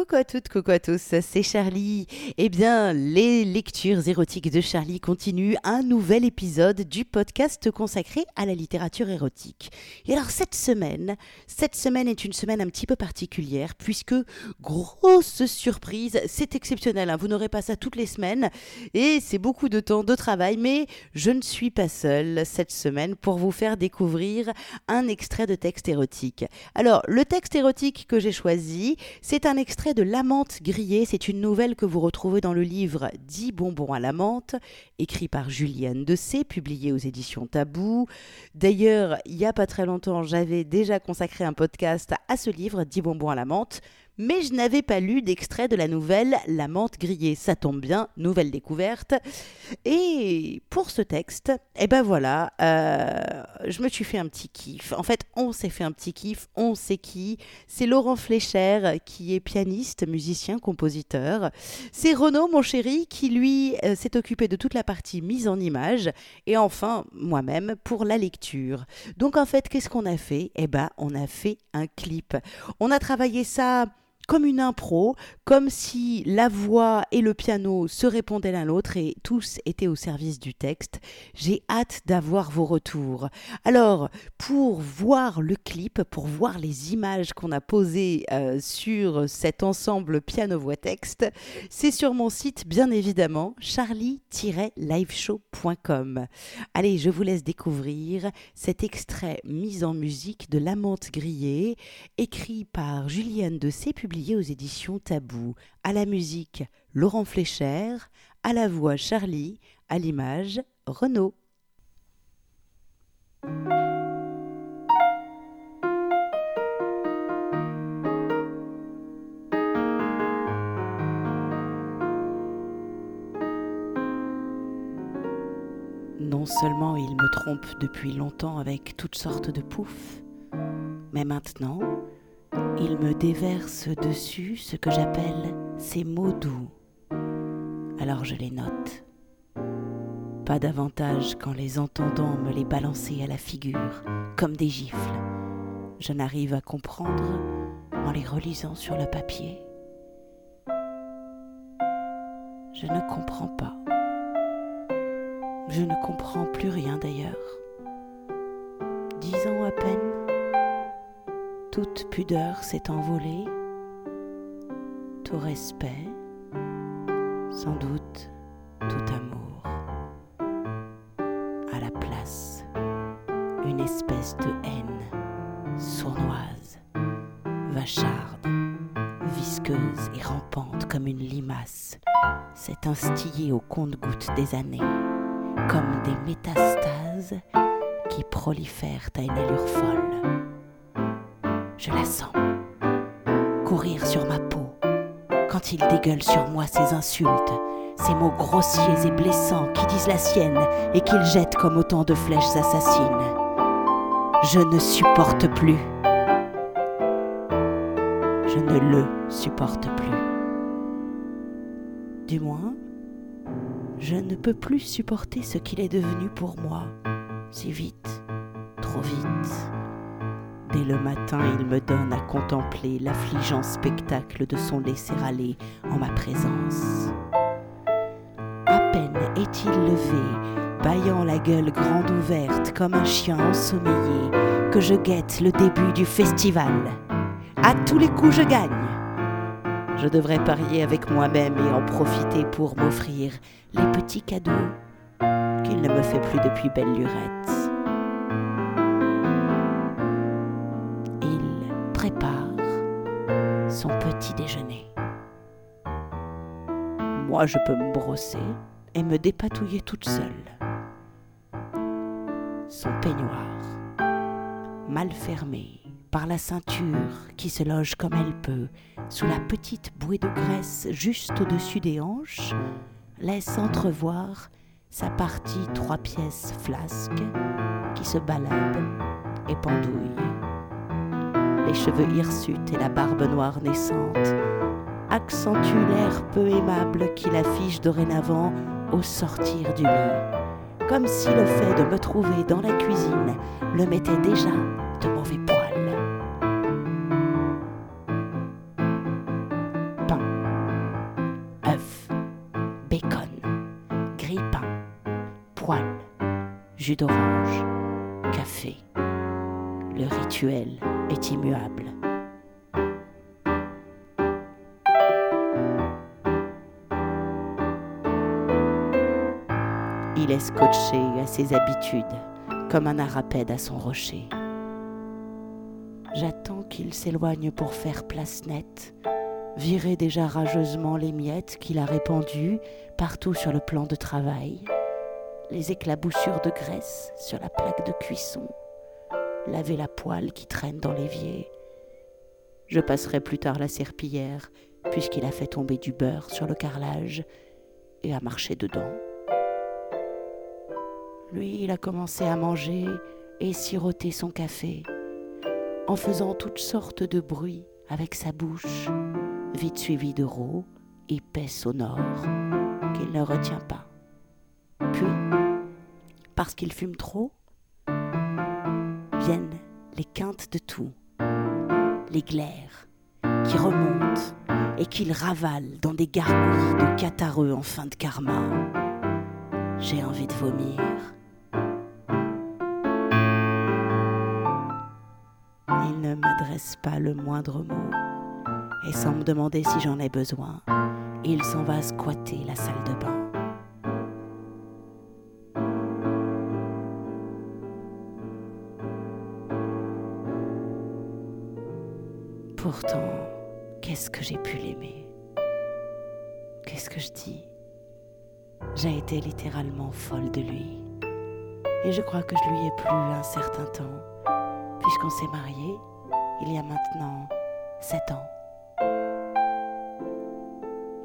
Coucou à toutes, coucou à tous, c'est Charlie. Eh bien, les lectures érotiques de Charlie continuent un nouvel épisode du podcast consacré à la littérature érotique. Et alors cette semaine, cette semaine est une semaine un petit peu particulière puisque grosse surprise, c'est exceptionnel, hein, vous n'aurez pas ça toutes les semaines et c'est beaucoup de temps de travail, mais je ne suis pas seule cette semaine pour vous faire découvrir un extrait de texte érotique. Alors, le texte érotique que j'ai choisi, c'est un extrait de L'amante grillée. C'est une nouvelle que vous retrouvez dans le livre 10 bonbons à la menthe, écrit par Julienne C, publié aux éditions Tabou. D'ailleurs, il n'y a pas très longtemps, j'avais déjà consacré un podcast à ce livre, 10 bonbons à la menthe mais je n'avais pas lu d'extrait de la nouvelle La menthe grillée. Ça tombe bien, nouvelle découverte. Et pour ce texte, eh ben voilà, euh, je me suis fait un petit kiff. En fait, on s'est fait un petit kiff, on sait qui. C'est Laurent Flécher qui est pianiste, musicien, compositeur. C'est Renaud, mon chéri, qui lui euh, s'est occupé de toute la partie mise en image. Et enfin, moi-même, pour la lecture. Donc en fait, qu'est-ce qu'on a fait? Eh ben, on a fait un clip. On a travaillé ça comme une impro, comme si la voix et le piano se répondaient l'un l'autre et tous étaient au service du texte. J'ai hâte d'avoir vos retours. Alors, pour voir le clip, pour voir les images qu'on a posées euh, sur cet ensemble piano-voix-texte, c'est sur mon site, bien évidemment, charlie-liveshow.com. Allez, je vous laisse découvrir cet extrait mis en musique de L'amante grillée, écrit par Julienne de C, publié aux éditions Tabou. À la musique, Laurent Flécher, à la voix Charlie, à l'image Renaud. Non seulement il me trompe depuis longtemps avec toutes sortes de poufs, mais maintenant, il me déverse dessus ce que j'appelle ces mots doux. Alors je les note. Pas davantage qu'en les entendant me les balancer à la figure, comme des gifles. Je n'arrive à comprendre en les relisant sur le papier. Je ne comprends pas. Je ne comprends plus rien d'ailleurs. Dix ans à peine toute pudeur s'est envolée, tout respect, sans doute tout amour. À la place, une espèce de haine sournoise, vacharde, visqueuse et rampante comme une limace, s'est instillée au compte-gouttes des années, comme des métastases qui prolifèrent à une allure folle je la sens. Courir sur ma peau, quand il dégueule sur moi ses insultes, ces mots grossiers et blessants qui disent la sienne et qu'il jette comme autant de flèches assassines. Je ne supporte plus. Je ne le supporte plus. Du moins, je ne peux plus supporter ce qu'il est devenu pour moi, si vite, trop vite. Dès le matin, il me donne à contempler l'affligeant spectacle de son laisser-aller en ma présence. À peine est-il levé, baillant la gueule grande ouverte comme un chien ensommeillé, que je guette le début du festival. À tous les coups, je gagne. Je devrais parier avec moi-même et en profiter pour m'offrir les petits cadeaux qu'il ne me fait plus depuis belle lurette. Son petit déjeuner. Moi, je peux me brosser et me dépatouiller toute seule. Son peignoir, mal fermé par la ceinture qui se loge comme elle peut sous la petite bouée de graisse juste au-dessus des hanches, laisse entrevoir sa partie trois pièces flasque qui se balade et pendouille les cheveux hirsutes et la barbe noire naissante, accentue l'air peu aimable qu'il affiche dorénavant au sortir du lit, comme si le fait de me trouver dans la cuisine le mettait déjà de mauvais poil. Pain, bacon, grille-pain, poêle, jus d'orange, café, le rituel est immuable. Il est scotché à ses habitudes, comme un arapède à son rocher. J'attends qu'il s'éloigne pour faire place nette, virer déjà rageusement les miettes qu'il a répandues partout sur le plan de travail, les éclaboussures de graisse sur la plaque de cuisson, laver la poêle qui traîne dans l'évier. Je passerai plus tard la serpillière, puisqu'il a fait tomber du beurre sur le carrelage et a marché dedans. Lui, il a commencé à manger et siroter son café, en faisant toutes sortes de bruits avec sa bouche, vite suivi de rots épais sonores qu'il ne retient pas. Puis, parce qu'il fume trop, viennent les quintes de tout, les glaires qui remontent et qu'il ravale dans des gargouilles de catarreux en fin de karma. J'ai envie de vomir. Il ne m'adresse pas le moindre mot, et sans me demander si j'en ai besoin, il s'en va squatter la salle de bain. Pourtant, qu'est-ce que j'ai pu l'aimer? Qu'est-ce que je dis? J'ai été littéralement folle de lui. Et je crois que je lui ai plu un certain temps, puisqu'on s'est mariés il y a maintenant sept ans.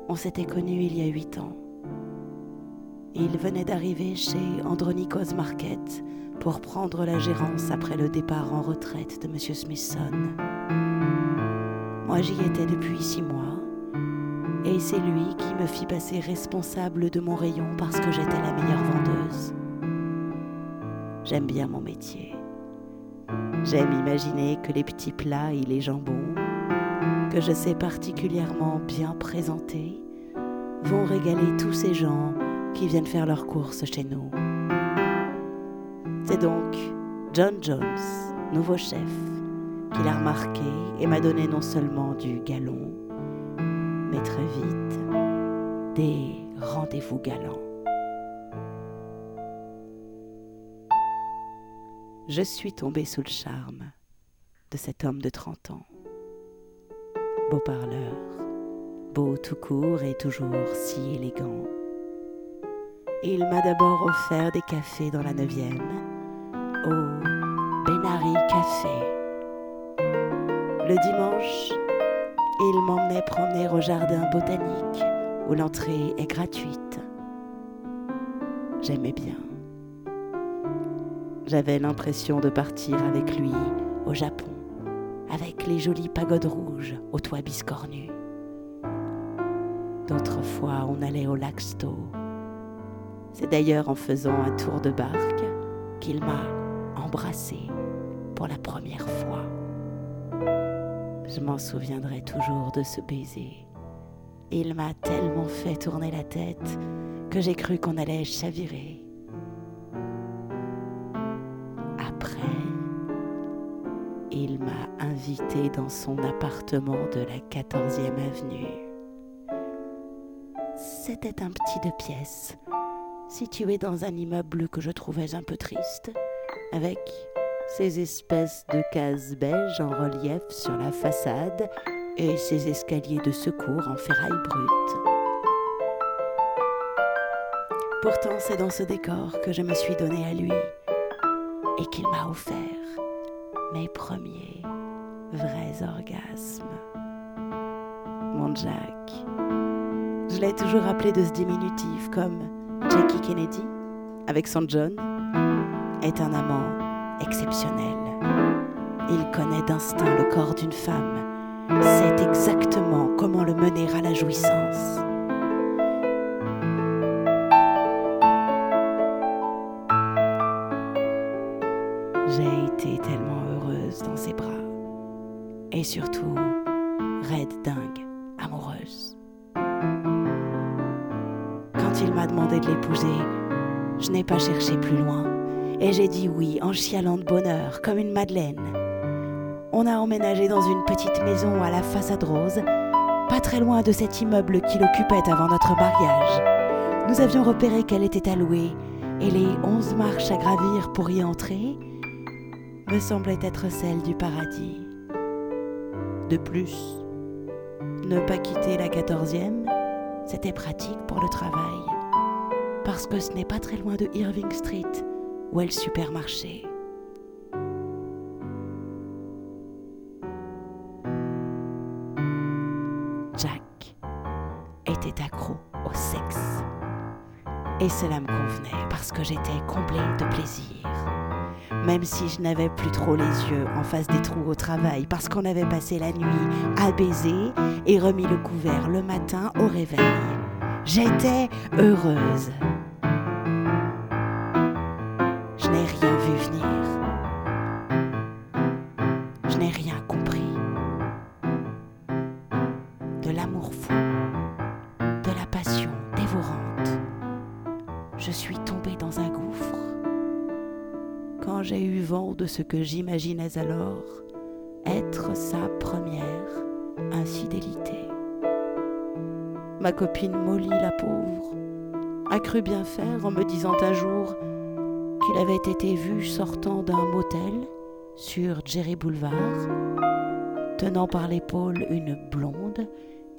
On s'était connus il y a huit ans. Il venait d'arriver chez Andronikos Market pour prendre la gérance après le départ en retraite de M. Smithson. Moi, j'y étais depuis six mois. Et c'est lui qui me fit passer responsable de mon rayon parce que j'étais la meilleure vendeuse. J'aime bien mon métier. J'aime imaginer que les petits plats et les jambons, que je sais particulièrement bien présenter, vont régaler tous ces gens qui viennent faire leurs courses chez nous. C'est donc John Jones, nouveau chef, qui l'a remarqué et m'a donné non seulement du galon, mais très vite des rendez-vous galants. Je suis tombée sous le charme de cet homme de 30 ans. Beau parleur, beau tout court et toujours si élégant. Il m'a d'abord offert des cafés dans la neuvième, au Benari Café le dimanche, il m'emmenait promener au jardin botanique où l'entrée est gratuite. J'aimais bien. J'avais l'impression de partir avec lui au Japon, avec les jolies pagodes rouges aux toits biscornus. D'autres fois, on allait au lac Stowe. C'est d'ailleurs en faisant un tour de barque qu'il m'a embrassé pour la première fois. Je m'en souviendrai toujours de ce baiser. Il m'a tellement fait tourner la tête que j'ai cru qu'on allait chavirer. Après, il m'a invité dans son appartement de la 14e avenue. C'était un petit deux pièces, situé dans un immeuble que je trouvais un peu triste, avec ces espèces de cases beiges en relief sur la façade et ces escaliers de secours en ferraille brute. Pourtant, c'est dans ce décor que je me suis donnée à lui et qu'il m'a offert mes premiers vrais orgasmes. Mon Jack. Je l'ai toujours appelé de ce diminutif comme Jackie Kennedy, avec son John, est un amant exceptionnel. Il connaît d'instinct le corps d'une femme, sait exactement comment le mener à la jouissance. J'ai été tellement heureuse dans ses bras, et surtout raide dingue, amoureuse. Quand il m'a demandé de l'épouser, je n'ai pas cherché plus loin et j'ai dit oui en chialant de bonheur, comme une madeleine. On a emménagé dans une petite maison à la façade rose, pas très loin de cet immeuble qui l'occupait avant notre mariage. Nous avions repéré qu'elle était allouée, et les onze marches à gravir pour y entrer me semblaient être celles du paradis. De plus, ne pas quitter la quatorzième, c'était pratique pour le travail, parce que ce n'est pas très loin de Irving Street, où le supermarché. Jack était accro au sexe. Et cela me convenait parce que j'étais comblée de plaisir. Même si je n'avais plus trop les yeux en face des trous au travail parce qu'on avait passé la nuit à baiser et remis le couvert le matin au réveil. J'étais heureuse. De l'amour fou, de la passion dévorante. Je suis tombée dans un gouffre. Quand j'ai eu vent de ce que j'imaginais alors être sa première infidélité. Ma copine Molly, la pauvre, a cru bien faire en me disant un jour qu'il avait été vu sortant d'un motel sur Jerry Boulevard, tenant par l'épaule une blonde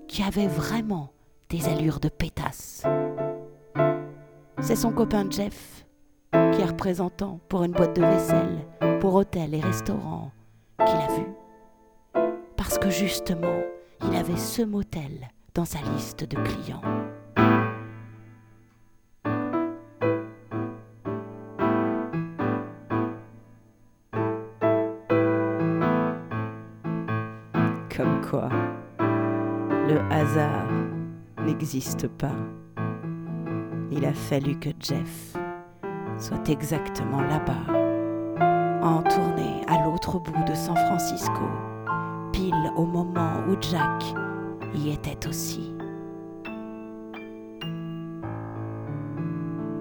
qui avait vraiment des allures de pétasse. C'est son copain Jeff qui est représentant pour une boîte de vaisselle, pour hôtel et restaurant, qui l'a vu. Parce que justement, il avait ce motel dans sa liste de clients. Comme quoi, le hasard n'existe pas. Il a fallu que Jeff soit exactement là-bas, en tournée à l'autre bout de San Francisco, pile au moment où Jack y était aussi.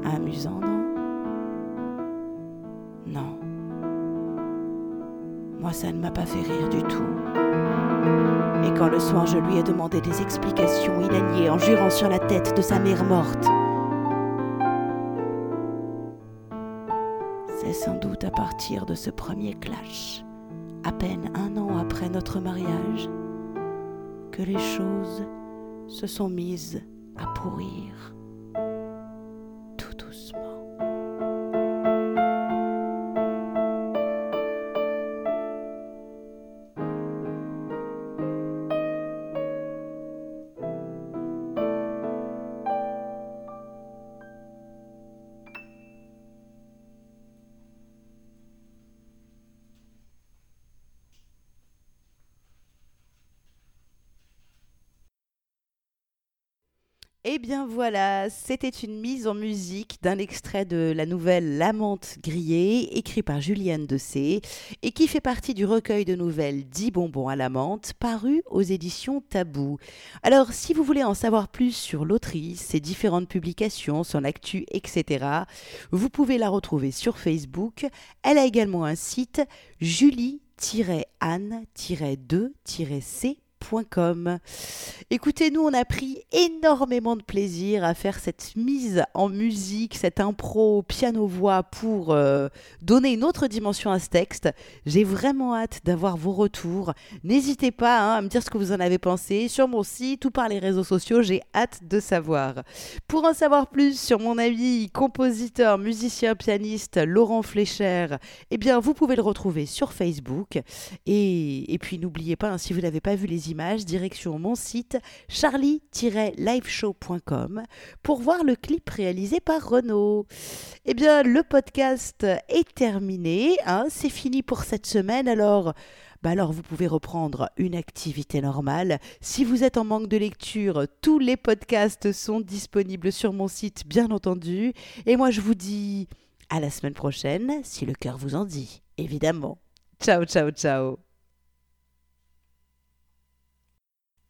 Amusant, non? Non. Moi, ça ne m'a pas fait rire du tout. Et quand le soir je lui ai demandé des explications, il a nié en jurant sur la tête de sa mère morte. C'est sans doute à partir de ce premier clash, à peine un an après notre mariage, que les choses se sont mises à pourrir Eh bien voilà, c'était une mise en musique d'un extrait de la nouvelle L'amante grillée, écrit par Juliane Dessé, et qui fait partie du recueil de nouvelles 10 bonbons à la menthe, paru aux éditions Tabou. Alors, si vous voulez en savoir plus sur l'autrice, ses différentes publications, son actu, etc., vous pouvez la retrouver sur Facebook. Elle a également un site julie-anne-2-c Écoutez, nous, on a pris énormément de plaisir à faire cette mise en musique, cette impro piano-voix pour euh, donner une autre dimension à ce texte. J'ai vraiment hâte d'avoir vos retours. N'hésitez pas hein, à me dire ce que vous en avez pensé sur mon site ou par les réseaux sociaux. J'ai hâte de savoir. Pour en savoir plus sur mon ami compositeur, musicien, pianiste Laurent Flécher, eh bien, vous pouvez le retrouver sur Facebook. Et, et puis, n'oubliez pas, hein, si vous n'avez pas vu les direction mon site charlie-liveshow.com pour voir le clip réalisé par Renaud. Eh bien, le podcast est terminé, hein, c'est fini pour cette semaine, alors... Bah alors vous pouvez reprendre une activité normale. Si vous êtes en manque de lecture, tous les podcasts sont disponibles sur mon site, bien entendu. Et moi, je vous dis à la semaine prochaine, si le cœur vous en dit, évidemment. Ciao, ciao, ciao.